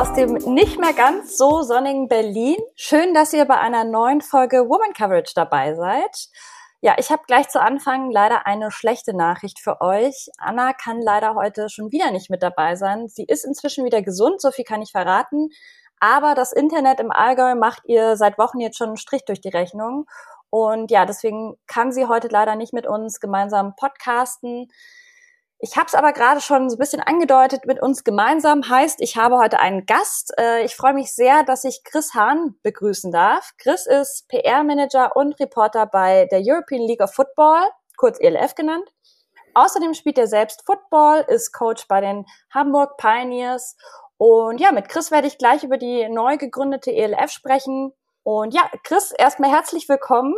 Aus dem nicht mehr ganz so sonnigen Berlin. Schön, dass ihr bei einer neuen Folge Woman Coverage dabei seid. Ja, ich habe gleich zu Anfang leider eine schlechte Nachricht für euch. Anna kann leider heute schon wieder nicht mit dabei sein. Sie ist inzwischen wieder gesund, so viel kann ich verraten. Aber das Internet im Allgäu macht ihr seit Wochen jetzt schon einen Strich durch die Rechnung. Und ja, deswegen kann sie heute leider nicht mit uns gemeinsam podcasten. Ich habe es aber gerade schon so ein bisschen angedeutet mit uns gemeinsam. Heißt, ich habe heute einen Gast. Äh, ich freue mich sehr, dass ich Chris Hahn begrüßen darf. Chris ist PR-Manager und Reporter bei der European League of Football, kurz ELF genannt. Außerdem spielt er selbst Football, ist Coach bei den Hamburg Pioneers. Und ja, mit Chris werde ich gleich über die neu gegründete ELF sprechen. Und ja, Chris, erstmal herzlich willkommen.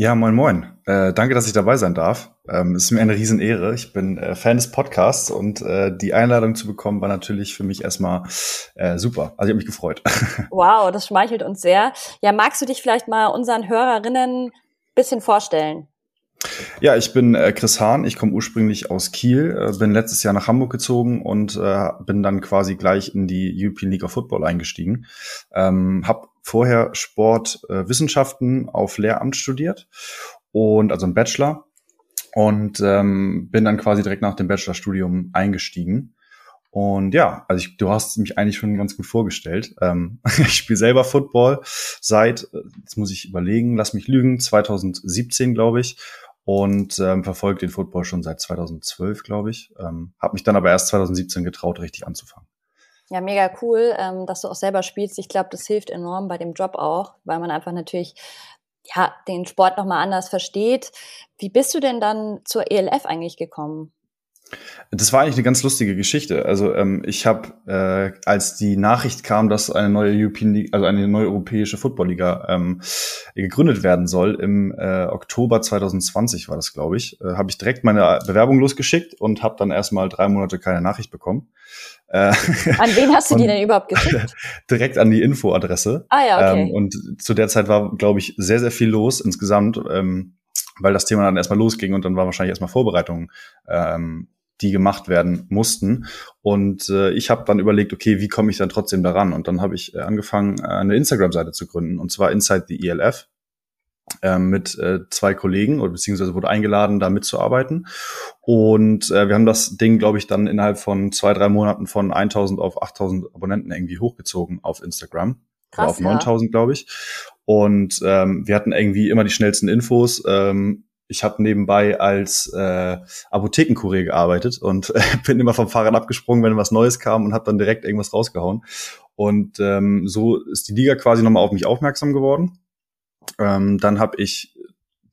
Ja, moin moin. Äh, danke, dass ich dabei sein darf. Ähm, es ist mir eine Riesenehre. Ich bin äh, Fan des Podcasts und äh, die Einladung zu bekommen war natürlich für mich erstmal äh, super. Also ich habe mich gefreut. Wow, das schmeichelt uns sehr. Ja, magst du dich vielleicht mal unseren Hörerinnen bisschen vorstellen? Ja, ich bin äh, Chris Hahn. Ich komme ursprünglich aus Kiel, äh, bin letztes Jahr nach Hamburg gezogen und bin dann quasi gleich in die European League of Football eingestiegen. Ähm, hab vorher Sportwissenschaften äh, auf Lehramt studiert und also ein Bachelor und ähm, bin dann quasi direkt nach dem Bachelorstudium eingestiegen. Und ja, also ich, du hast mich eigentlich schon ganz gut vorgestellt. Ähm, ich spiele selber Football seit, äh, jetzt muss ich überlegen, lass mich lügen, 2017 glaube ich und ähm, verfolge den Football schon seit 2012, glaube ich. Ähm, habe mich dann aber erst 2017 getraut, richtig anzufangen. Ja, mega cool, ähm, dass du auch selber spielst. Ich glaube, das hilft enorm bei dem Job auch, weil man einfach natürlich ja den Sport noch mal anders versteht. Wie bist du denn dann zur ELF eigentlich gekommen? Das war eigentlich eine ganz lustige Geschichte. Also ähm, ich habe, äh, als die Nachricht kam, dass eine neue European League, also eine neue europäische Footballliga ähm, gegründet werden soll, im äh, Oktober 2020 war das, glaube ich, äh, habe ich direkt meine Bewerbung losgeschickt und habe dann erstmal drei Monate keine Nachricht bekommen. Äh, an wen hast du die denn überhaupt geschickt? Direkt an die Infoadresse. Ah ja, okay. Ähm, und zu der Zeit war, glaube ich, sehr, sehr viel los insgesamt. Ähm, weil das Thema dann erstmal losging und dann war wahrscheinlich erstmal Vorbereitung ähm, die gemacht werden mussten. Und äh, ich habe dann überlegt, okay, wie komme ich dann trotzdem daran? Und dann habe ich äh, angefangen, äh, eine Instagram-Seite zu gründen, und zwar Inside the ELF äh, mit äh, zwei Kollegen oder beziehungsweise wurde eingeladen, da mitzuarbeiten. Und äh, wir haben das Ding, glaube ich, dann innerhalb von zwei, drei Monaten von 1000 auf 8000 Abonnenten irgendwie hochgezogen auf Instagram. Krass, oder auf 9000, ja. glaube ich. Und ähm, wir hatten irgendwie immer die schnellsten Infos. Ähm, ich habe nebenbei als äh, Apothekenkurier gearbeitet und äh, bin immer vom Fahrrad abgesprungen, wenn was Neues kam und habe dann direkt irgendwas rausgehauen. Und ähm, so ist die Liga quasi nochmal auf mich aufmerksam geworden. Ähm, dann habe ich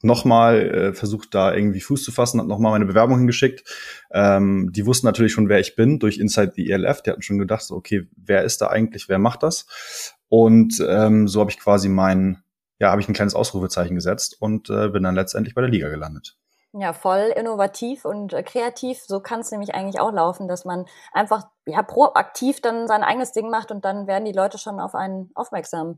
nochmal äh, versucht, da irgendwie Fuß zu fassen, hat nochmal meine Bewerbung hingeschickt. Ähm, die wussten natürlich schon, wer ich bin, durch Inside the ELF. Die hatten schon gedacht, so, okay, wer ist da eigentlich, wer macht das? Und ähm, so habe ich quasi meinen ja, habe ich ein kleines Ausrufezeichen gesetzt und äh, bin dann letztendlich bei der Liga gelandet. Ja, voll innovativ und äh, kreativ. So kann es nämlich eigentlich auch laufen, dass man einfach ja proaktiv dann sein eigenes Ding macht und dann werden die Leute schon auf einen aufmerksam.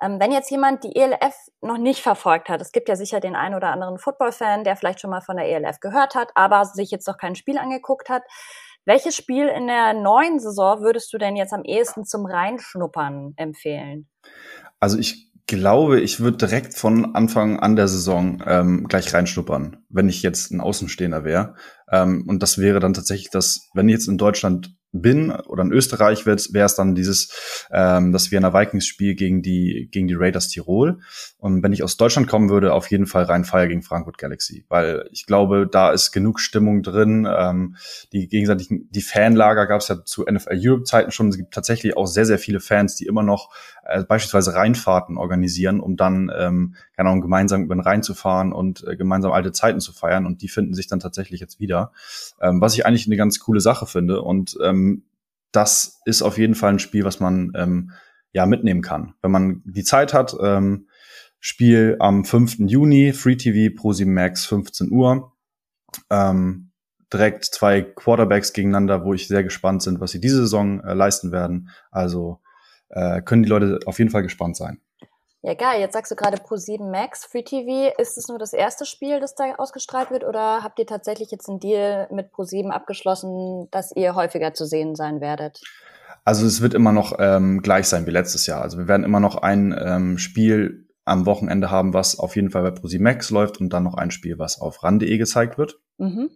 Ähm, wenn jetzt jemand die ELF noch nicht verfolgt hat, es gibt ja sicher den einen oder anderen Football-Fan, der vielleicht schon mal von der ELF gehört hat, aber sich jetzt noch kein Spiel angeguckt hat. Welches Spiel in der neuen Saison würdest du denn jetzt am ehesten zum Reinschnuppern empfehlen? Also ich glaube, ich würde direkt von Anfang an der Saison ähm, gleich reinschnuppern, wenn ich jetzt ein Außenstehender wäre. Ähm, und das wäre dann tatsächlich das, wenn ich jetzt in Deutschland bin oder in Österreich wäre es dann dieses ähm, das Vienna Vikings Spiel gegen die gegen die Raiders Tirol. Und wenn ich aus Deutschland kommen würde, auf jeden Fall rein Feier gegen Frankfurt Galaxy, weil ich glaube, da ist genug Stimmung drin. Ähm, die gegenseitigen die Fanlager gab es ja zu NFL Europe Zeiten schon. Es gibt tatsächlich auch sehr sehr viele Fans, die immer noch äh, beispielsweise Rheinfahrten organisieren, um dann ähm, keine Ahnung gemeinsam über den Rhein zu fahren und äh, gemeinsam alte Zeiten zu feiern. Und die finden sich dann tatsächlich jetzt wieder, ähm, was ich eigentlich eine ganz coole Sache finde und ähm, das ist auf jeden Fall ein Spiel, was man ähm, ja mitnehmen kann. Wenn man die Zeit hat, ähm, Spiel am 5. Juni, Free TV Pro 7 Max, 15 Uhr. Ähm, direkt zwei Quarterbacks gegeneinander, wo ich sehr gespannt bin, was sie diese Saison äh, leisten werden. Also äh, können die Leute auf jeden Fall gespannt sein. Ja, geil. Jetzt sagst du gerade Pro7 Max Free TV. Ist es nur das erste Spiel, das da ausgestrahlt wird, oder habt ihr tatsächlich jetzt einen Deal mit Pro7 abgeschlossen, dass ihr häufiger zu sehen sein werdet? Also es wird immer noch ähm, gleich sein wie letztes Jahr. Also wir werden immer noch ein ähm, Spiel am Wochenende haben, was auf jeden Fall bei ProSimax läuft und dann noch ein Spiel, was auf ran.de gezeigt wird. Mhm.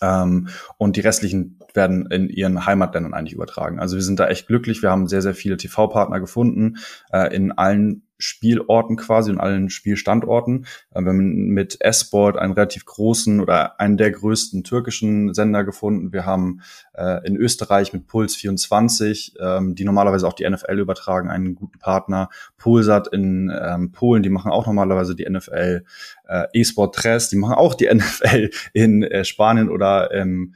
Ähm, und die restlichen werden in ihren Heimatländern eigentlich übertragen. Also wir sind da echt glücklich. Wir haben sehr, sehr viele TV-Partner gefunden äh, in allen Spielorten quasi und allen Spielstandorten. Äh, wir haben mit S-Sport einen relativ großen oder einen der größten türkischen Sender gefunden. Wir haben äh, in Österreich mit Puls 24, ähm, die normalerweise auch die NFL übertragen, einen guten Partner. Pulsat in ähm, Polen, die machen auch normalerweise die NFL. Äh, E-Sport Tres, die machen auch die NFL in äh, Spanien oder ähm,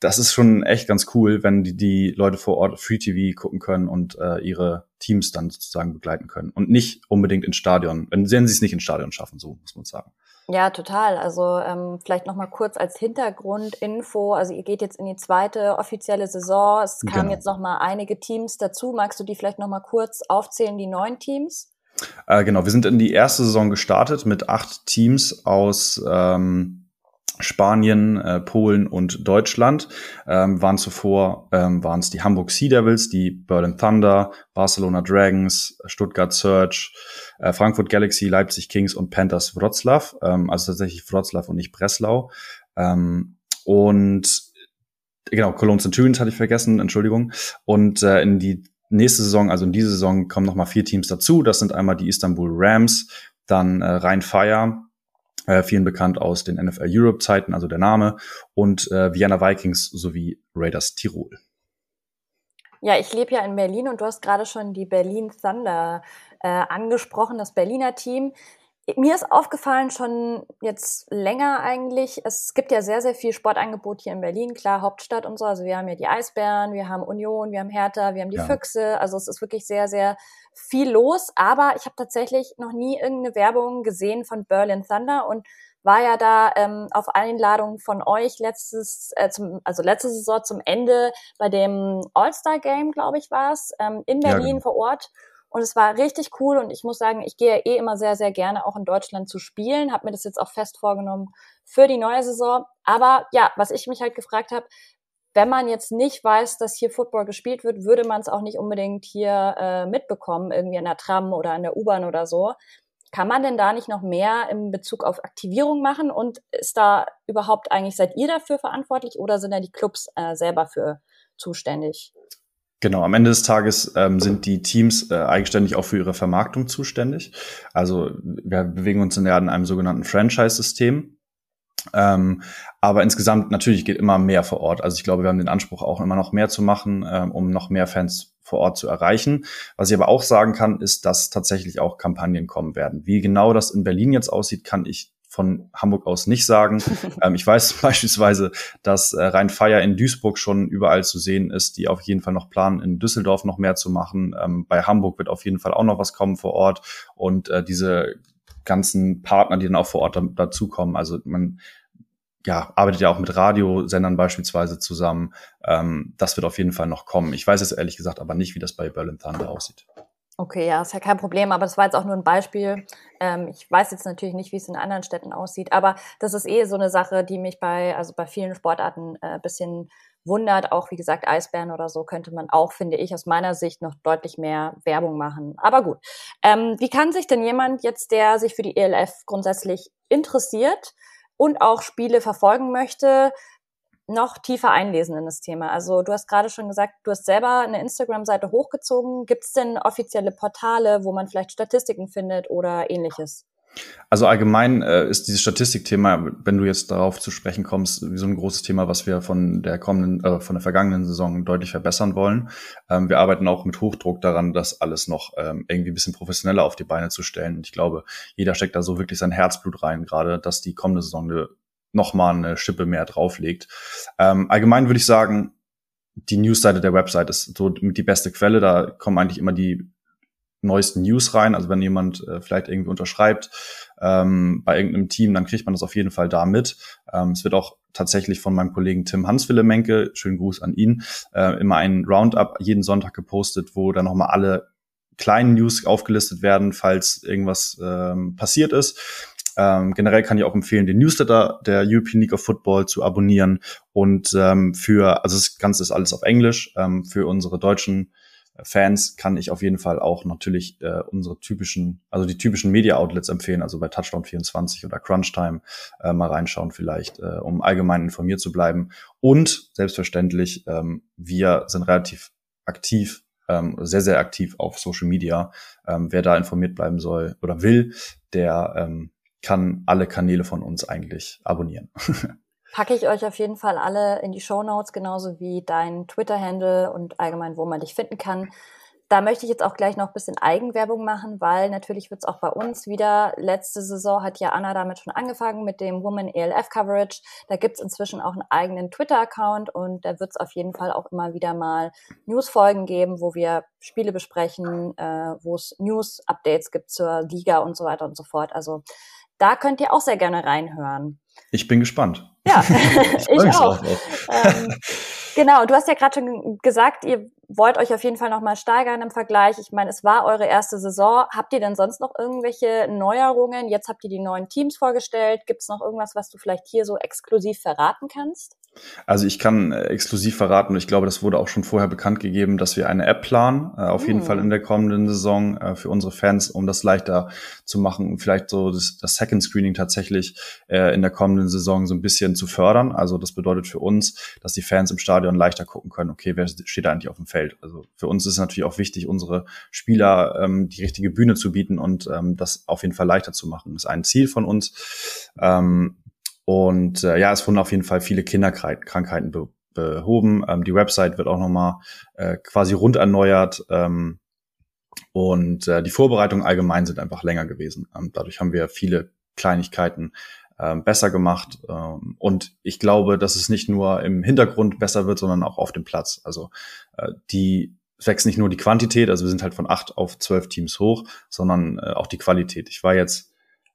das ist schon echt ganz cool, wenn die, die Leute vor Ort Free TV gucken können und äh, ihre Teams dann sozusagen begleiten können und nicht unbedingt ins Stadion, wenn, sie es nicht ins Stadion schaffen, so muss man sagen. Ja, total. Also ähm, vielleicht noch mal kurz als Hintergrundinfo. Also ihr geht jetzt in die zweite offizielle Saison. Es kamen genau. jetzt noch mal einige Teams dazu. Magst du die vielleicht noch mal kurz aufzählen, die neuen Teams? Äh, genau, wir sind in die erste Saison gestartet mit acht Teams aus ähm, Spanien, äh, Polen und Deutschland ähm, waren zuvor ähm, waren es die Hamburg Sea Devils, die Berlin Thunder, Barcelona Dragons, Stuttgart Surge, äh, Frankfurt Galaxy, Leipzig Kings und Panthers Wroclaw, ähm, also tatsächlich Wroclaw und nicht Breslau. Ähm, und genau, Cologne Centurions hatte ich vergessen, Entschuldigung. Und äh, in die nächste Saison, also in diese Saison, kommen nochmal vier Teams dazu. Das sind einmal die Istanbul Rams, dann äh, Rhein Fire, äh, vielen bekannt aus den NFL Europe Zeiten, also der Name, und äh, Vienna Vikings sowie Raiders Tirol. Ja, ich lebe ja in Berlin und du hast gerade schon die Berlin Thunder äh, angesprochen, das Berliner Team. Mir ist aufgefallen, schon jetzt länger eigentlich, es gibt ja sehr, sehr viel Sportangebot hier in Berlin, klar, Hauptstadt und so. Also wir haben ja die Eisbären, wir haben Union, wir haben Hertha, wir haben die ja. Füchse. Also es ist wirklich sehr, sehr viel los. Aber ich habe tatsächlich noch nie irgendeine Werbung gesehen von Berlin Thunder und war ja da ähm, auf Einladung von euch letztes, äh, zum, also letzte Saison zum Ende bei dem All-Star-Game, glaube ich, war es, ähm, in Berlin ja, genau. vor Ort. Und es war richtig cool und ich muss sagen, ich gehe eh immer sehr, sehr gerne auch in Deutschland zu spielen, habe mir das jetzt auch fest vorgenommen für die neue Saison. Aber ja, was ich mich halt gefragt habe, wenn man jetzt nicht weiß, dass hier Football gespielt wird, würde man es auch nicht unbedingt hier äh, mitbekommen, irgendwie in der Tram oder in der U-Bahn oder so. Kann man denn da nicht noch mehr in Bezug auf Aktivierung machen? Und ist da überhaupt eigentlich, seid ihr dafür verantwortlich oder sind da die Clubs äh, selber für zuständig? Genau, am Ende des Tages ähm, sind die Teams äh, eigenständig auch für ihre Vermarktung zuständig. Also wir bewegen uns in, der, in einem sogenannten Franchise-System. Ähm, aber insgesamt natürlich geht immer mehr vor Ort. Also ich glaube, wir haben den Anspruch auch immer noch mehr zu machen, ähm, um noch mehr Fans vor Ort zu erreichen. Was ich aber auch sagen kann, ist, dass tatsächlich auch Kampagnen kommen werden. Wie genau das in Berlin jetzt aussieht, kann ich von Hamburg aus nicht sagen. ähm, ich weiß beispielsweise, dass äh, Rhein-Feier in Duisburg schon überall zu sehen ist, die auf jeden Fall noch planen, in Düsseldorf noch mehr zu machen. Ähm, bei Hamburg wird auf jeden Fall auch noch was kommen vor Ort und äh, diese ganzen Partner, die dann auch vor Ort da, dazukommen. Also man ja, arbeitet ja auch mit Radiosendern beispielsweise zusammen. Ähm, das wird auf jeden Fall noch kommen. Ich weiß jetzt ehrlich gesagt aber nicht, wie das bei Berlin Thunder aussieht. Okay, ja, ist ja kein Problem, aber das war jetzt auch nur ein Beispiel. Ähm, ich weiß jetzt natürlich nicht, wie es in anderen Städten aussieht, aber das ist eh so eine Sache, die mich bei, also bei vielen Sportarten äh, bisschen wundert. Auch wie gesagt, Eisbären oder so könnte man auch, finde ich, aus meiner Sicht noch deutlich mehr Werbung machen. Aber gut. Ähm, wie kann sich denn jemand jetzt, der sich für die ELF grundsätzlich interessiert und auch Spiele verfolgen möchte, noch tiefer einlesen in das Thema? Also du hast gerade schon gesagt, du hast selber eine Instagram-Seite hochgezogen. Gibt es denn offizielle Portale, wo man vielleicht Statistiken findet oder ähnliches? Also allgemein äh, ist dieses Statistikthema, wenn du jetzt darauf zu sprechen kommst, wie so ein großes Thema, was wir von der kommenden, äh, von der vergangenen Saison deutlich verbessern wollen. Ähm, wir arbeiten auch mit Hochdruck daran, das alles noch ähm, irgendwie ein bisschen professioneller auf die Beine zu stellen. Und ich glaube, jeder steckt da so wirklich sein Herzblut rein, gerade, dass die kommende Saison eine noch mal eine Schippe mehr drauflegt. Ähm, allgemein würde ich sagen, die Newsseite der Website ist so mit die beste Quelle. Da kommen eigentlich immer die neuesten News rein. Also wenn jemand äh, vielleicht irgendwie unterschreibt ähm, bei irgendeinem Team, dann kriegt man das auf jeden Fall da mit. Ähm, es wird auch tatsächlich von meinem Kollegen Tim Hanswille Menke, schönen Gruß an ihn, äh, immer ein Roundup jeden Sonntag gepostet, wo dann nochmal alle kleinen News aufgelistet werden, falls irgendwas ähm, passiert ist. Ähm, generell kann ich auch empfehlen, den Newsletter der European League of Football zu abonnieren. Und ähm, für, also das Ganze ist alles auf Englisch. Ähm, für unsere deutschen Fans kann ich auf jeden Fall auch natürlich äh, unsere typischen, also die typischen Media-Outlets empfehlen, also bei Touchdown 24 oder Crunchtime äh, mal reinschauen vielleicht, äh, um allgemein informiert zu bleiben. Und selbstverständlich, ähm, wir sind relativ aktiv, ähm, sehr, sehr aktiv auf Social Media. Ähm, wer da informiert bleiben soll oder will, der ähm, kann alle Kanäle von uns eigentlich abonnieren. Packe ich euch auf jeden Fall alle in die Show Notes, genauso wie dein Twitter-Handle und allgemein, wo man dich finden kann. Da möchte ich jetzt auch gleich noch ein bisschen Eigenwerbung machen, weil natürlich wird es auch bei uns wieder. Letzte Saison hat ja Anna damit schon angefangen mit dem Woman ELF Coverage. Da gibt's inzwischen auch einen eigenen Twitter-Account und da wird es auf jeden Fall auch immer wieder mal News-Folgen geben, wo wir Spiele besprechen, äh, wo es News-Updates gibt zur Liga und so weiter und so fort. Also da könnt ihr auch sehr gerne reinhören. Ich bin gespannt. Ja, ich, ich auch. Ähm, genau, du hast ja gerade schon gesagt, ihr wollt euch auf jeden Fall nochmal steigern im Vergleich. Ich meine, es war eure erste Saison. Habt ihr denn sonst noch irgendwelche Neuerungen? Jetzt habt ihr die neuen Teams vorgestellt. Gibt es noch irgendwas, was du vielleicht hier so exklusiv verraten kannst? Also ich kann äh, exklusiv verraten, und ich glaube, das wurde auch schon vorher bekannt gegeben, dass wir eine App planen, äh, auf mm. jeden Fall in der kommenden Saison äh, für unsere Fans, um das leichter zu machen und vielleicht so das, das Second Screening tatsächlich äh, in der kommenden Saison so ein bisschen zu fördern. Also das bedeutet für uns, dass die Fans im Stadion leichter gucken können, okay, wer steht da eigentlich auf dem Feld? Also für uns ist es natürlich auch wichtig, unsere Spieler ähm, die richtige Bühne zu bieten und ähm, das auf jeden Fall leichter zu machen. Das ist ein Ziel von uns. Ähm, und äh, ja, es wurden auf jeden Fall viele Kinderkrankheiten be behoben. Ähm, die Website wird auch nochmal äh, quasi rund erneuert. Ähm, und äh, die Vorbereitungen allgemein sind einfach länger gewesen. Ähm, dadurch haben wir viele Kleinigkeiten ähm, besser gemacht. Ähm, und ich glaube, dass es nicht nur im Hintergrund besser wird, sondern auch auf dem Platz. Also äh, die wächst nicht nur die Quantität, also wir sind halt von acht auf zwölf Teams hoch, sondern äh, auch die Qualität. Ich war jetzt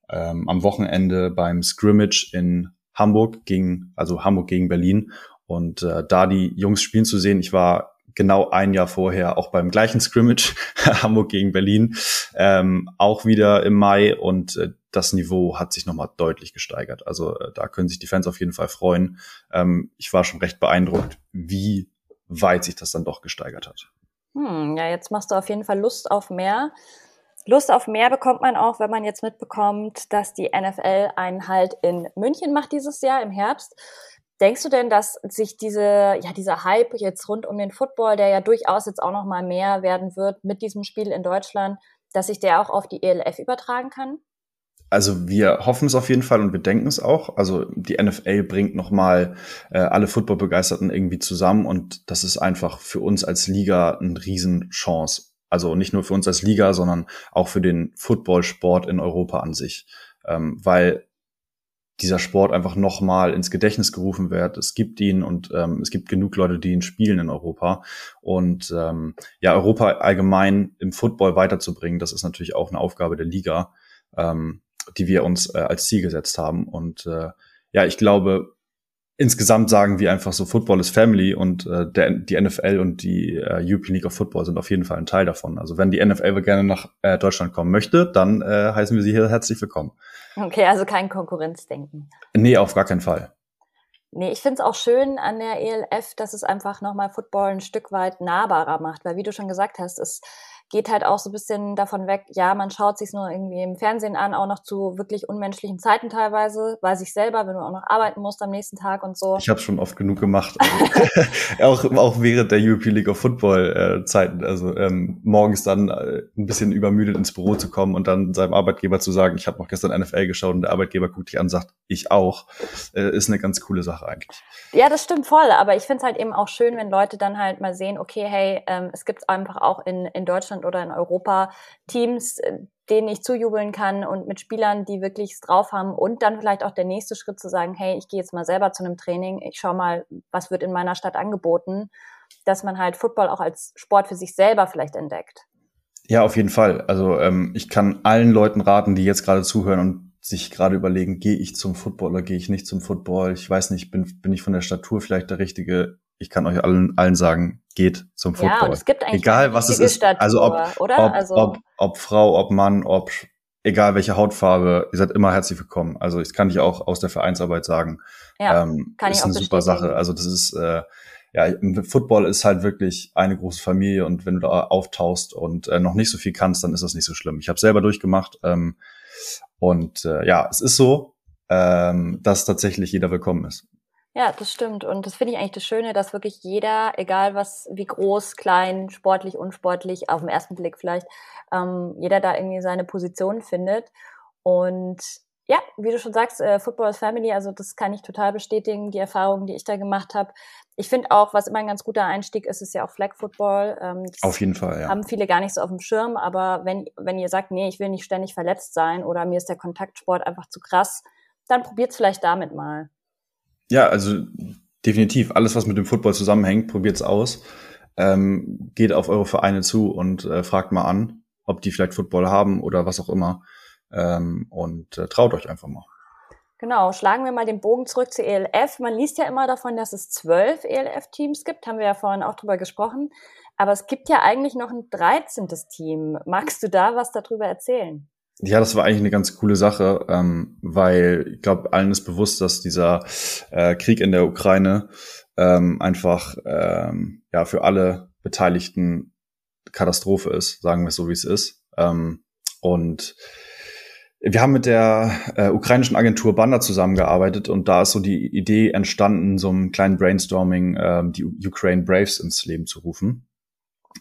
ähm, am Wochenende beim Scrimmage in Hamburg gegen, also Hamburg gegen Berlin. Und äh, da die Jungs spielen zu sehen, ich war genau ein Jahr vorher auch beim gleichen Scrimmage, Hamburg gegen Berlin, ähm, auch wieder im Mai und äh, das Niveau hat sich nochmal deutlich gesteigert. Also äh, da können sich die Fans auf jeden Fall freuen. Ähm, ich war schon recht beeindruckt, wie weit sich das dann doch gesteigert hat. Hm, ja, jetzt machst du auf jeden Fall Lust auf mehr. Lust auf mehr bekommt man auch, wenn man jetzt mitbekommt, dass die NFL einen Halt in München macht dieses Jahr im Herbst. Denkst du denn, dass sich diese, ja, dieser Hype jetzt rund um den Football, der ja durchaus jetzt auch noch mal mehr werden wird mit diesem Spiel in Deutschland, dass sich der auch auf die ELF übertragen kann? Also wir hoffen es auf jeden Fall und wir denken es auch. Also die NFL bringt nochmal äh, alle Football-Begeisterten irgendwie zusammen und das ist einfach für uns als Liga eine Riesenchance. Also nicht nur für uns als Liga, sondern auch für den Footballsport in Europa an sich. Ähm, weil dieser Sport einfach nochmal ins Gedächtnis gerufen wird. Es gibt ihn und ähm, es gibt genug Leute, die ihn spielen in Europa. Und ähm, ja, Europa allgemein im Football weiterzubringen, das ist natürlich auch eine Aufgabe der Liga, ähm, die wir uns äh, als Ziel gesetzt haben. Und äh, ja, ich glaube, insgesamt sagen wir einfach so, Football ist Family und äh, der, die NFL und die äh, European League of Football sind auf jeden Fall ein Teil davon. Also wenn die NFL gerne nach äh, Deutschland kommen möchte, dann äh, heißen wir sie hier herzlich willkommen. Okay, also kein Konkurrenzdenken. Nee, auf gar keinen Fall. Nee, ich finde es auch schön an der ELF, dass es einfach nochmal Football ein Stück weit nahbarer macht, weil wie du schon gesagt hast, es geht halt auch so ein bisschen davon weg, ja, man schaut sich nur irgendwie im Fernsehen an, auch noch zu wirklich unmenschlichen Zeiten teilweise, weil sich selber, wenn du auch noch arbeiten musst am nächsten Tag und so. Ich habe schon oft genug gemacht, also, auch, auch während der European League of Football äh, Zeiten, also ähm, morgens dann äh, ein bisschen übermüdet ins Büro zu kommen und dann seinem Arbeitgeber zu sagen, ich habe noch gestern NFL geschaut und der Arbeitgeber guckt dich an und sagt, ich auch, äh, ist eine ganz coole Sache eigentlich. Ja, das stimmt voll, aber ich finde es halt eben auch schön, wenn Leute dann halt mal sehen, okay, hey, ähm, es gibt einfach auch in, in Deutschland Oder in Europa Teams, äh, denen ich zujubeln kann und mit Spielern, die wirklich es drauf haben und dann vielleicht auch der nächste Schritt zu sagen, hey, ich gehe jetzt mal selber zu einem Training, ich schau mal, was wird in meiner Stadt angeboten, dass man halt Football auch als Sport für sich selber vielleicht entdeckt. Ja, auf jeden Fall. Also ähm, ich kann allen Leuten raten, die jetzt gerade zuhören und sich gerade überlegen, gehe ich zum Football oder gehe ich nicht zum Football? Ich weiß nicht, bin, bin ich von der Statur vielleicht der richtige ich kann euch allen, allen sagen, geht zum Football. Ja, es gibt eigentlich Egal was es ist. Also ob, oder? Ob, also ob, ob Frau, ob Mann, ob egal welche Hautfarbe, ihr seid immer herzlich willkommen. Also ich kann dich auch aus der Vereinsarbeit sagen. Ja, ähm, kann ist ich eine auch super Sache. Also das ist äh, ja, Football ist halt wirklich eine große Familie und wenn du da auftauchst und äh, noch nicht so viel kannst, dann ist das nicht so schlimm. Ich habe selber durchgemacht ähm, und äh, ja, es ist so, ähm, dass tatsächlich jeder willkommen ist. Ja, das stimmt. Und das finde ich eigentlich das Schöne, dass wirklich jeder, egal was, wie groß, klein, sportlich, unsportlich, auf den ersten Blick vielleicht, ähm, jeder da irgendwie seine Position findet. Und ja, wie du schon sagst, äh, Football is Family, also das kann ich total bestätigen, die Erfahrungen, die ich da gemacht habe. Ich finde auch, was immer ein ganz guter Einstieg ist, ist ja auch Flag Football. Ähm, Auf jeden Fall, ja. Haben viele gar nicht so auf dem Schirm, aber wenn, wenn ihr sagt, nee, ich will nicht ständig verletzt sein oder mir ist der Kontaktsport einfach zu krass, dann probiert's vielleicht damit mal. Ja, also definitiv. Alles, was mit dem Football zusammenhängt, probiert's aus. Ähm, geht auf eure Vereine zu und äh, fragt mal an, ob die vielleicht Football haben oder was auch immer. Ähm, und äh, traut euch einfach mal. Genau, schlagen wir mal den Bogen zurück zur ELF. Man liest ja immer davon, dass es zwölf ELF-Teams gibt, haben wir ja vorhin auch drüber gesprochen. Aber es gibt ja eigentlich noch ein dreizehntes Team. Magst du da was darüber erzählen? Ja, das war eigentlich eine ganz coole Sache, ähm, weil ich glaube, allen ist bewusst, dass dieser äh, Krieg in der Ukraine ähm, einfach ähm, ja für alle Beteiligten Katastrophe ist, sagen wir es so, wie es ist. Ähm, und wir haben mit der äh, ukrainischen Agentur Banda zusammengearbeitet und da ist so die Idee entstanden, so einem kleinen Brainstorming ähm, die Ukraine Braves ins Leben zu rufen.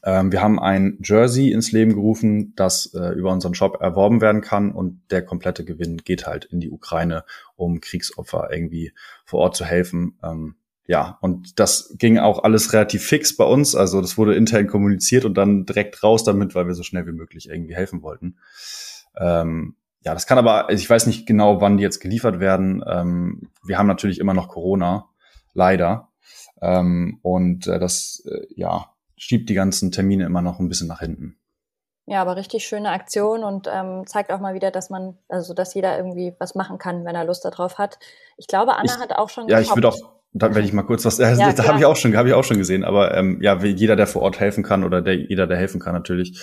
Ähm, wir haben ein Jersey ins Leben gerufen, das äh, über unseren Shop erworben werden kann und der komplette Gewinn geht halt in die Ukraine, um Kriegsopfer irgendwie vor Ort zu helfen. Ähm, ja, und das ging auch alles relativ fix bei uns. Also das wurde intern kommuniziert und dann direkt raus damit, weil wir so schnell wie möglich irgendwie helfen wollten. Ähm, ja, das kann aber, ich weiß nicht genau, wann die jetzt geliefert werden. Ähm, wir haben natürlich immer noch Corona, leider. Ähm, und äh, das, äh, ja, schiebt die ganzen Termine immer noch ein bisschen nach hinten. Ja, aber richtig schöne Aktion und ähm, zeigt auch mal wieder, dass man, also dass jeder irgendwie was machen kann, wenn er Lust darauf hat. Ich glaube, Anna ich, hat auch schon. Ja, ich würde auch, da wenn ich mal kurz was, äh, ja, da habe ich auch schon, habe ich auch schon gesehen. Aber ähm, ja, jeder, der vor Ort helfen kann oder der, jeder, der helfen kann, natürlich,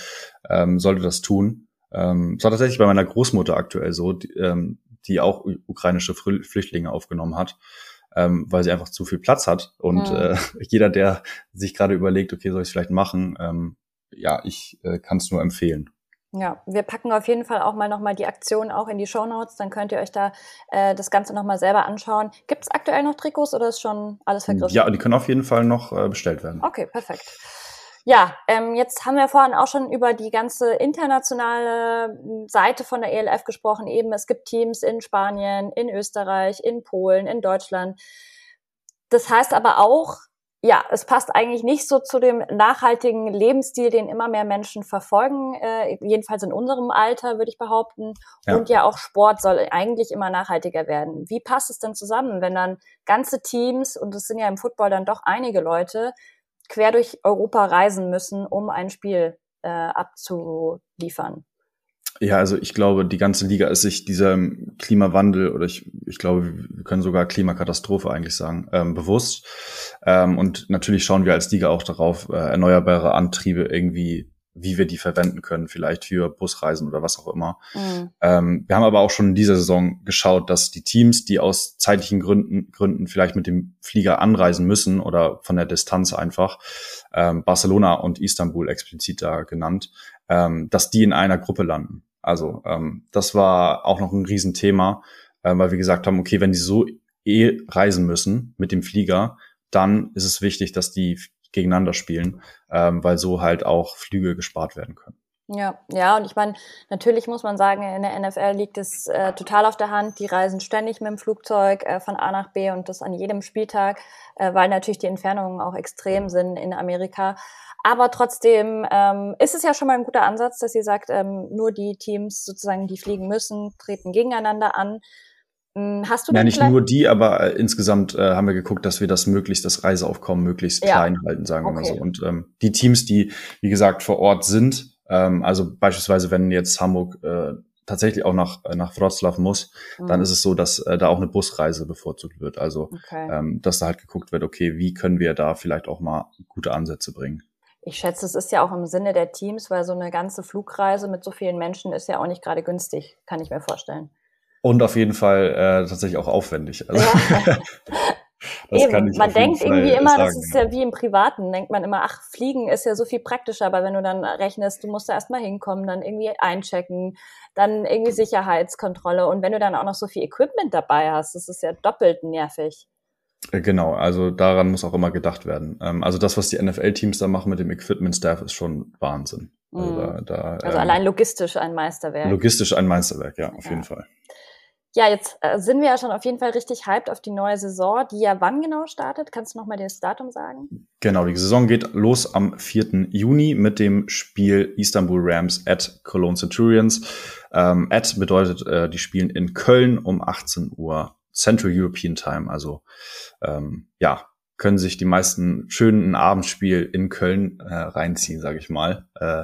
ähm, sollte das tun. Ähm, es war tatsächlich bei meiner Großmutter aktuell so, die, ähm, die auch ukrainische Flüchtlinge aufgenommen hat ähm, weil sie einfach zu viel Platz hat. Und mhm. äh, jeder, der sich gerade überlegt, okay, soll ich es vielleicht machen, ähm, ja, ich äh, kann es nur empfehlen. Ja, wir packen auf jeden Fall auch mal nochmal die Aktion auch in die Show Notes, dann könnt ihr euch da äh, das Ganze nochmal selber anschauen. Gibt es aktuell noch Trikots oder ist schon alles vergriffen? Ja, die können auf jeden Fall noch äh, bestellt werden. Okay, perfekt. Ja, ähm, jetzt haben wir vorhin auch schon über die ganze internationale Seite von der ELF gesprochen. Eben, es gibt Teams in Spanien, in Österreich, in Polen, in Deutschland. Das heißt aber auch, ja, es passt eigentlich nicht so zu dem nachhaltigen Lebensstil, den immer mehr Menschen verfolgen, äh, jedenfalls in unserem Alter, würde ich behaupten. Ja. Und ja, auch Sport soll eigentlich immer nachhaltiger werden. Wie passt es denn zusammen, wenn dann ganze Teams, und es sind ja im Football dann doch einige Leute, quer durch Europa reisen müssen, um ein Spiel äh, abzuliefern. Ja, also ich glaube, die ganze Liga ist sich dieser Klimawandel oder ich, ich glaube, wir können sogar Klimakatastrophe eigentlich sagen, ähm, bewusst. Ähm, und natürlich schauen wir als Liga auch darauf, äh, erneuerbare Antriebe irgendwie wie wir die verwenden können, vielleicht für Busreisen oder was auch immer. Mhm. Ähm, wir haben aber auch schon in dieser Saison geschaut, dass die Teams, die aus zeitlichen Gründen, Gründen vielleicht mit dem Flieger anreisen müssen oder von der Distanz einfach, ähm, Barcelona und Istanbul explizit da genannt, ähm, dass die in einer Gruppe landen. Also ähm, das war auch noch ein Riesenthema, äh, weil wir gesagt haben, okay, wenn die so eh reisen müssen mit dem Flieger, dann ist es wichtig, dass die gegeneinander spielen, ähm, weil so halt auch Flüge gespart werden können. Ja, ja, und ich meine, natürlich muss man sagen, in der NFL liegt es äh, total auf der Hand. Die reisen ständig mit dem Flugzeug äh, von A nach B und das an jedem Spieltag, äh, weil natürlich die Entfernungen auch extrem sind in Amerika. Aber trotzdem ähm, ist es ja schon mal ein guter Ansatz, dass ihr sagt, ähm, nur die Teams sozusagen, die fliegen müssen, treten gegeneinander an. Hm, hast du ja, nicht nur die, aber äh, insgesamt äh, haben wir geguckt, dass wir das möglichst, das Reiseaufkommen möglichst ja. klein halten, sagen wir okay. mal so. Und ähm, die Teams, die, wie gesagt, vor Ort sind, ähm, also beispielsweise, wenn jetzt Hamburg äh, tatsächlich auch nach, äh, nach Wroclaw muss, mhm. dann ist es so, dass äh, da auch eine Busreise bevorzugt wird. Also, okay. ähm, dass da halt geguckt wird, okay, wie können wir da vielleicht auch mal gute Ansätze bringen. Ich schätze, es ist ja auch im Sinne der Teams, weil so eine ganze Flugreise mit so vielen Menschen ist ja auch nicht gerade günstig, kann ich mir vorstellen. Und auf jeden Fall äh, tatsächlich auch aufwendig. Also, ja. Eben, man denkt irgendwie immer, sagen, das ist ja wie im Privaten, denkt man immer, ach, Fliegen ist ja so viel praktischer, aber wenn du dann rechnest, du musst da erstmal hinkommen, dann irgendwie einchecken, dann irgendwie Sicherheitskontrolle und wenn du dann auch noch so viel Equipment dabei hast, das ist ja doppelt nervig. Äh, genau, also daran muss auch immer gedacht werden. Ähm, also das, was die NFL-Teams da machen mit dem Equipment-Staff, ist schon Wahnsinn. Also, mhm. da, da, also ähm, allein logistisch ein Meisterwerk. Logistisch ein Meisterwerk, ja, auf ja. jeden Fall. Ja, jetzt äh, sind wir ja schon auf jeden Fall richtig hyped auf die neue Saison, die ja wann genau startet? Kannst du noch mal das Datum sagen? Genau, die Saison geht los am 4. Juni mit dem Spiel Istanbul Rams at Cologne Centurions. Ähm, at bedeutet, äh, die spielen in Köln um 18 Uhr Central European Time. Also ähm, ja, können sich die meisten schönen Abendspiel in Köln äh, reinziehen, sage ich mal. Äh,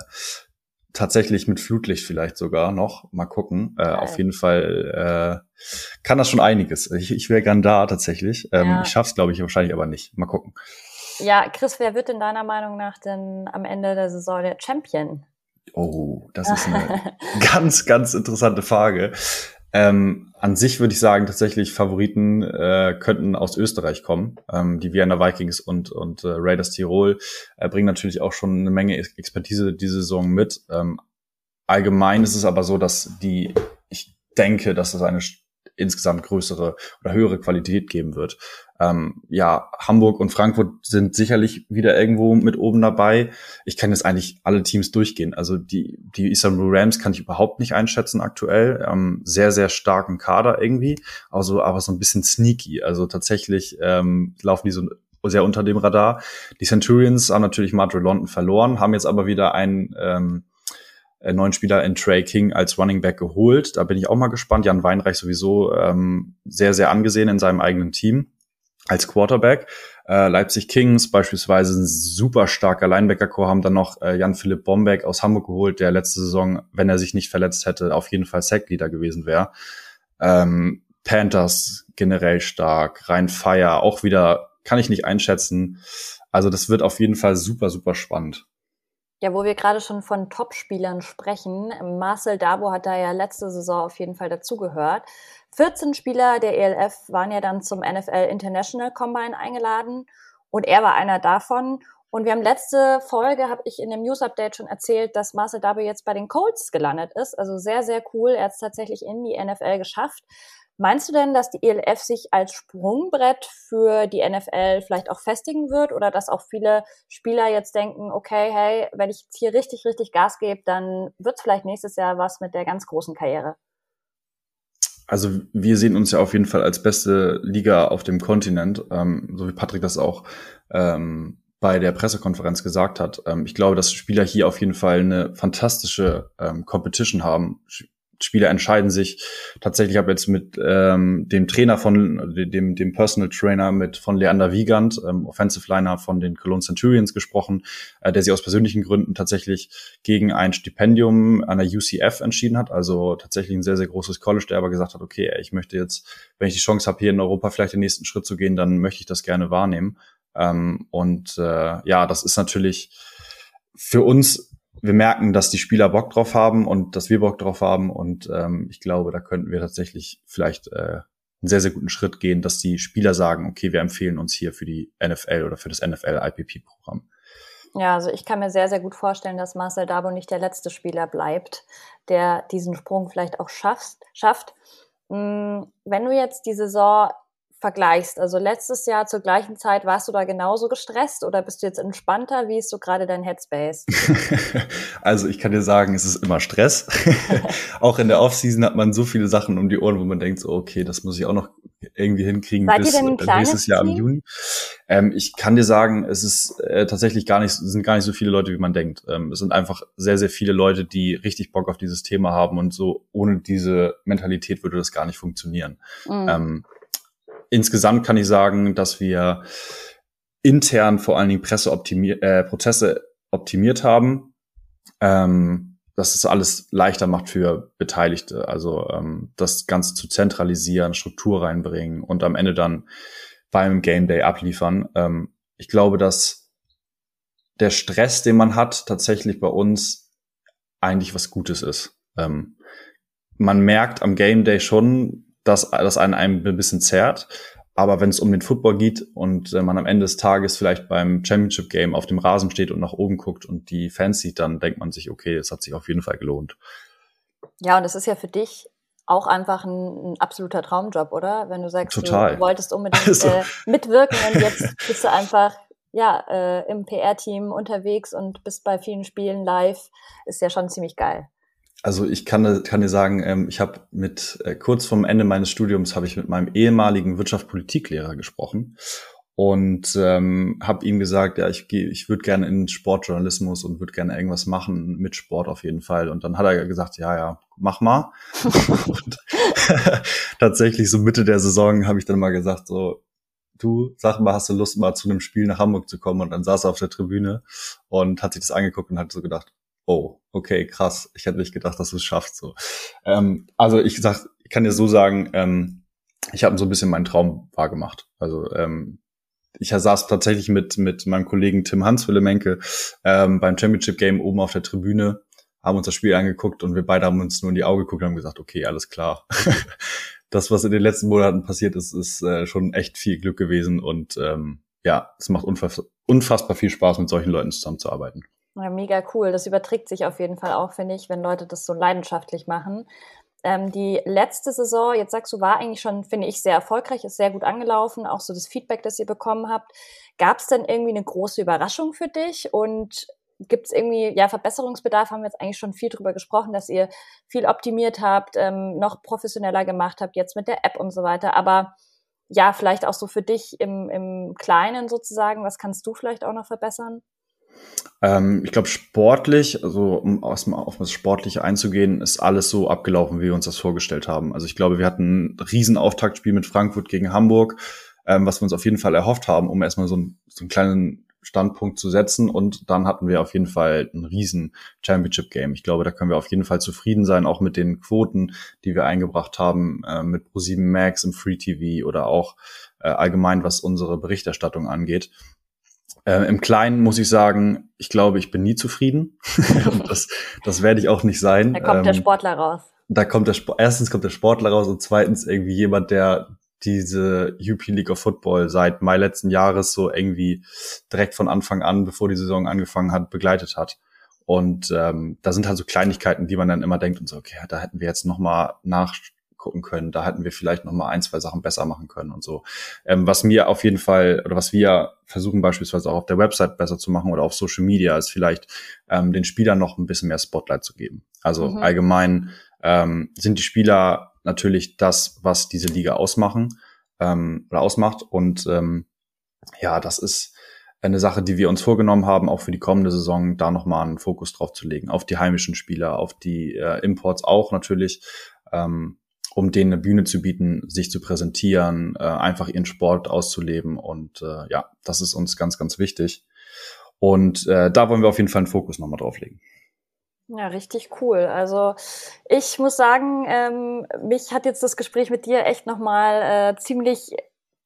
tatsächlich mit Flutlicht vielleicht sogar noch. Mal gucken. Äh, auf jeden Fall äh, kann das schon einiges. Ich, ich wäre gern da tatsächlich. Ähm, ja. Ich schaff's, glaube ich, wahrscheinlich aber nicht. Mal gucken. Ja, Chris, wer wird denn deiner Meinung nach denn am Ende der Saison der Champion? Oh, das ist eine ganz, ganz interessante Frage. Ähm, an sich würde ich sagen, tatsächlich Favoriten äh, könnten aus Österreich kommen. Ähm, die Vienna Vikings und, und äh, Raiders Tirol äh, bringen natürlich auch schon eine Menge Expertise diese Saison mit. Ähm, allgemein ist es aber so, dass die, ich denke, dass das eine insgesamt größere oder höhere Qualität geben wird. Ähm, ja, Hamburg und Frankfurt sind sicherlich wieder irgendwo mit oben dabei. Ich kann jetzt eigentlich alle Teams durchgehen. Also die, die Istanbul Rams kann ich überhaupt nicht einschätzen aktuell. Ähm, sehr, sehr starken Kader irgendwie. Also, aber so ein bisschen sneaky. Also tatsächlich ähm, laufen die so sehr unter dem Radar. Die Centurions haben natürlich Madrid London verloren, haben jetzt aber wieder einen ähm, neuen Spieler in Trey King als Running Back geholt. Da bin ich auch mal gespannt. Jan Weinreich sowieso ähm, sehr, sehr angesehen in seinem eigenen Team als Quarterback. Äh, Leipzig Kings beispielsweise ein super starker Linebacker-Core, haben dann noch äh, Jan-Philipp Bombeck aus Hamburg geholt, der letzte Saison, wenn er sich nicht verletzt hätte, auf jeden Fall Sackleader gewesen wäre. Ähm, Panthers generell stark, Rhein Fire auch wieder, kann ich nicht einschätzen. Also das wird auf jeden Fall super, super spannend. Ja, wo wir gerade schon von Top-Spielern sprechen, Marcel Dabo hat da ja letzte Saison auf jeden Fall dazugehört. 14 Spieler der ELF waren ja dann zum NFL International Combine eingeladen und er war einer davon. Und wir haben letzte Folge, habe ich in dem News Update schon erzählt, dass Marcel Dabo jetzt bei den Colts gelandet ist. Also sehr, sehr cool. Er hat es tatsächlich in die NFL geschafft. Meinst du denn, dass die ELF sich als Sprungbrett für die NFL vielleicht auch festigen wird oder dass auch viele Spieler jetzt denken, okay, hey, wenn ich jetzt hier richtig, richtig Gas gebe, dann wird es vielleicht nächstes Jahr was mit der ganz großen Karriere? Also wir sehen uns ja auf jeden Fall als beste Liga auf dem Kontinent, ähm, so wie Patrick das auch ähm, bei der Pressekonferenz gesagt hat. Ähm, ich glaube, dass Spieler hier auf jeden Fall eine fantastische ähm, Competition haben. Spieler entscheiden sich. Tatsächlich habe jetzt mit ähm, dem Trainer von dem dem Personal Trainer mit von Leander Wiegand, ähm, Offensive Liner von den Cologne Centurions gesprochen, äh, der sich aus persönlichen Gründen tatsächlich gegen ein Stipendium an der UCF entschieden hat, also tatsächlich ein sehr sehr großes College, der aber gesagt hat, okay, ich möchte jetzt, wenn ich die Chance habe hier in Europa vielleicht den nächsten Schritt zu gehen, dann möchte ich das gerne wahrnehmen. Ähm, und äh, ja, das ist natürlich für uns wir merken, dass die Spieler Bock drauf haben und dass wir Bock drauf haben. Und ähm, ich glaube, da könnten wir tatsächlich vielleicht äh, einen sehr, sehr guten Schritt gehen, dass die Spieler sagen, okay, wir empfehlen uns hier für die NFL oder für das NFL-IPP-Programm. Ja, also ich kann mir sehr, sehr gut vorstellen, dass Marcel Dabo nicht der letzte Spieler bleibt, der diesen Sprung vielleicht auch schafft. schafft. Hm, wenn du jetzt die Saison vergleichst. Also letztes Jahr zur gleichen Zeit warst du da genauso gestresst oder bist du jetzt entspannter? Wie ist so gerade dein Headspace? also ich kann dir sagen, es ist immer Stress. auch in der Offseason hat man so viele Sachen um die Ohren, wo man denkt, so, okay, das muss ich auch noch irgendwie hinkriegen Seid bis ihr denn ein nächstes Jahr Team? im Juni. Ähm, ich kann dir sagen, es ist äh, tatsächlich gar nicht, sind gar nicht so viele Leute, wie man denkt. Ähm, es sind einfach sehr, sehr viele Leute, die richtig Bock auf dieses Thema haben und so ohne diese Mentalität würde das gar nicht funktionieren. Mhm. Ähm, insgesamt kann ich sagen, dass wir intern vor allen Dingen Presseoptimier äh, Prozesse optimiert haben. Ähm, dass es alles leichter macht für Beteiligte. Also ähm, das Ganze zu zentralisieren, Struktur reinbringen und am Ende dann beim Game Day abliefern. Ähm, ich glaube, dass der Stress, den man hat, tatsächlich bei uns eigentlich was Gutes ist. Ähm, man merkt am Game Day schon, dass das einen ein bisschen zerrt. Aber wenn es um den Football geht und äh, man am Ende des Tages vielleicht beim Championship Game auf dem Rasen steht und nach oben guckt und die Fans sieht, dann denkt man sich, okay, es hat sich auf jeden Fall gelohnt. Ja, und es ist ja für dich auch einfach ein, ein, absoluter Traumjob, oder? Wenn du sagst, Total. du wolltest unbedingt also. äh, mitwirken und jetzt bist du einfach ja äh, im PR-Team unterwegs und bist bei vielen Spielen live, ist ja schon ziemlich geil. Also ich kann, kann dir sagen, ähm, ich habe mit äh, kurz vorm Ende meines Studiums habe ich mit meinem ehemaligen Wirtschaftspolitiklehrer gesprochen und ähm, habe ihm gesagt, ja, ich gehe, ich würde gerne in Sportjournalismus und würde gerne irgendwas machen mit Sport auf jeden Fall. Und dann hat er gesagt, ja, ja, mach mal. und tatsächlich so Mitte der Saison habe ich dann mal gesagt, so du, sag mal, hast du Lust mal zu einem Spiel nach Hamburg zu kommen? Und dann saß er auf der Tribüne und hat sich das angeguckt und hat so gedacht, oh, okay, krass, ich hätte nicht gedacht, dass du es schaffst. So. Ähm, also ich sag, ich kann dir so sagen, ähm, ich habe so ein bisschen meinen Traum wahrgemacht. Also ähm, ich saß tatsächlich mit mit meinem Kollegen Tim Hans Willemenke ähm, beim Championship Game oben auf der Tribüne, haben uns das Spiel angeguckt und wir beide haben uns nur in die Augen geguckt und haben gesagt, okay, alles klar. das, was in den letzten Monaten passiert ist, ist äh, schon echt viel Glück gewesen und ähm, ja, es macht unfass unfassbar viel Spaß, mit solchen Leuten zusammenzuarbeiten. Ja, mega cool. Das überträgt sich auf jeden Fall auch, finde ich, wenn Leute das so leidenschaftlich machen. Ähm, die letzte Saison, jetzt sagst du, war eigentlich schon, finde ich, sehr erfolgreich, ist sehr gut angelaufen, auch so das Feedback, das ihr bekommen habt. Gab es denn irgendwie eine große Überraschung für dich? Und gibt es irgendwie, ja, Verbesserungsbedarf, haben wir jetzt eigentlich schon viel drüber gesprochen, dass ihr viel optimiert habt, ähm, noch professioneller gemacht habt, jetzt mit der App und so weiter. Aber ja, vielleicht auch so für dich im, im Kleinen sozusagen, was kannst du vielleicht auch noch verbessern? Ähm, ich glaube, sportlich, also um erstmal auf das Sportliche einzugehen, ist alles so abgelaufen, wie wir uns das vorgestellt haben. Also ich glaube, wir hatten ein riesen Auftaktspiel mit Frankfurt gegen Hamburg, ähm, was wir uns auf jeden Fall erhofft haben, um erstmal so, ein, so einen kleinen Standpunkt zu setzen. Und dann hatten wir auf jeden Fall ein riesen Championship-Game. Ich glaube, da können wir auf jeden Fall zufrieden sein, auch mit den Quoten, die wir eingebracht haben, äh, mit Pro7 Max im Free TV oder auch äh, allgemein, was unsere Berichterstattung angeht. Äh, Im Kleinen muss ich sagen, ich glaube, ich bin nie zufrieden. das, das werde ich auch nicht sein. Da kommt ähm, der Sportler raus. Da kommt der Sport, erstens kommt der Sportler raus und zweitens irgendwie jemand, der diese UP League of Football seit Mai letzten Jahres so irgendwie direkt von Anfang an, bevor die Saison angefangen hat, begleitet hat. Und ähm, da sind halt so Kleinigkeiten, die man dann immer denkt und so, okay, da hätten wir jetzt noch mal nach gucken können. Da hätten wir vielleicht noch mal ein, zwei Sachen besser machen können und so. Ähm, was mir auf jeden Fall oder was wir versuchen beispielsweise auch auf der Website besser zu machen oder auf Social Media ist vielleicht ähm, den Spielern noch ein bisschen mehr Spotlight zu geben. Also mhm. allgemein ähm, sind die Spieler natürlich das, was diese Liga ausmachen ähm, oder ausmacht und ähm, ja, das ist eine Sache, die wir uns vorgenommen haben, auch für die kommende Saison, da nochmal einen Fokus drauf zu legen, auf die heimischen Spieler, auf die äh, Imports auch natürlich. Ähm, um denen eine Bühne zu bieten, sich zu präsentieren, äh, einfach ihren Sport auszuleben. Und äh, ja, das ist uns ganz, ganz wichtig. Und äh, da wollen wir auf jeden Fall einen Fokus nochmal drauf legen. Ja, richtig cool. Also ich muss sagen, ähm, mich hat jetzt das Gespräch mit dir echt nochmal äh, ziemlich,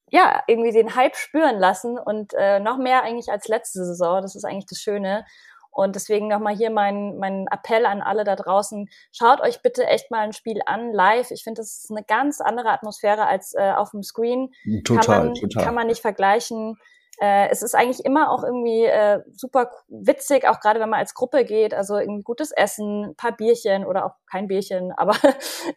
ja, irgendwie den Hype spüren lassen und äh, noch mehr eigentlich als letzte Saison. Das ist eigentlich das Schöne. Und deswegen nochmal hier mein, mein Appell an alle da draußen. Schaut euch bitte echt mal ein Spiel an, live. Ich finde, das ist eine ganz andere Atmosphäre als äh, auf dem Screen. Total, kann man, total. Kann man nicht vergleichen. Äh, es ist eigentlich immer auch irgendwie äh, super witzig, auch gerade wenn man als Gruppe geht. Also irgendwie gutes Essen, ein paar Bierchen oder auch kein Bierchen, aber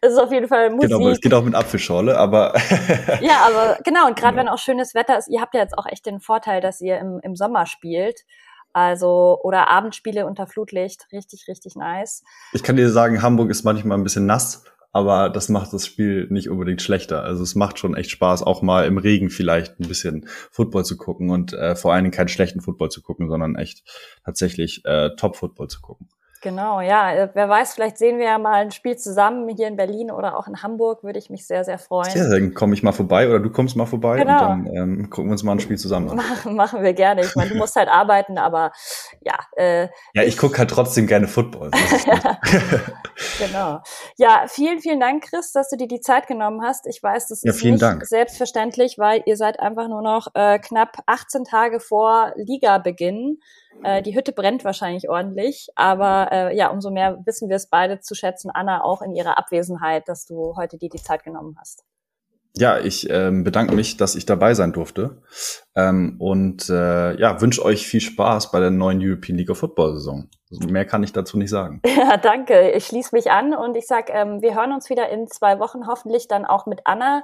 es ist auf jeden Fall Musik. Genau, es geht auch mit Apfelschorle, aber ja, aber genau und gerade genau. wenn auch schönes Wetter ist, ihr habt ja jetzt auch echt den Vorteil, dass ihr im, im Sommer spielt. Also, oder Abendspiele unter Flutlicht, richtig, richtig nice. Ich kann dir sagen, Hamburg ist manchmal ein bisschen nass, aber das macht das Spiel nicht unbedingt schlechter. Also es macht schon echt Spaß, auch mal im Regen vielleicht ein bisschen Football zu gucken und äh, vor allen Dingen keinen schlechten Football zu gucken, sondern echt tatsächlich äh, Top-Football zu gucken. Genau, ja. Äh, wer weiß, vielleicht sehen wir ja mal ein Spiel zusammen hier in Berlin oder auch in Hamburg, würde ich mich sehr, sehr freuen. Ja, dann komme ich mal vorbei oder du kommst mal vorbei genau. und dann ähm, gucken wir uns mal ein Spiel zusammen an. Machen, machen wir gerne. Ich meine, du musst halt arbeiten, aber ja. Äh, ja, ich, ich gucke halt trotzdem gerne Football. genau. Ja, vielen, vielen Dank, Chris, dass du dir die Zeit genommen hast. Ich weiß, das ist ja, nicht Dank. selbstverständlich, weil ihr seid einfach nur noch äh, knapp 18 Tage vor Liga-Beginn. Äh, die Hütte brennt wahrscheinlich ordentlich, aber äh, ja, umso mehr wissen wir es beide zu schätzen, Anna, auch in ihrer Abwesenheit, dass du heute dir die Zeit genommen hast. Ja, ich ähm, bedanke mich, dass ich dabei sein durfte ähm, und äh, ja, wünsche euch viel Spaß bei der neuen European League of Football Saison. Mehr kann ich dazu nicht sagen. Ja, danke. Ich schließe mich an und ich sag, ähm, wir hören uns wieder in zwei Wochen, hoffentlich dann auch mit Anna.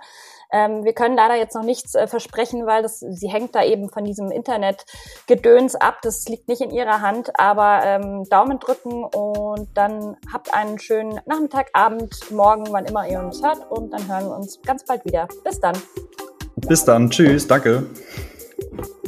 Ähm, wir können leider jetzt noch nichts äh, versprechen, weil das, sie hängt da eben von diesem Internetgedöns ab. Das liegt nicht in ihrer Hand, aber ähm, Daumen drücken und dann habt einen schönen Nachmittag, Abend, Morgen, wann immer ihr uns hört und dann hören wir uns ganz bald wieder. Bis dann. Bis dann. Tschüss. Danke. thank you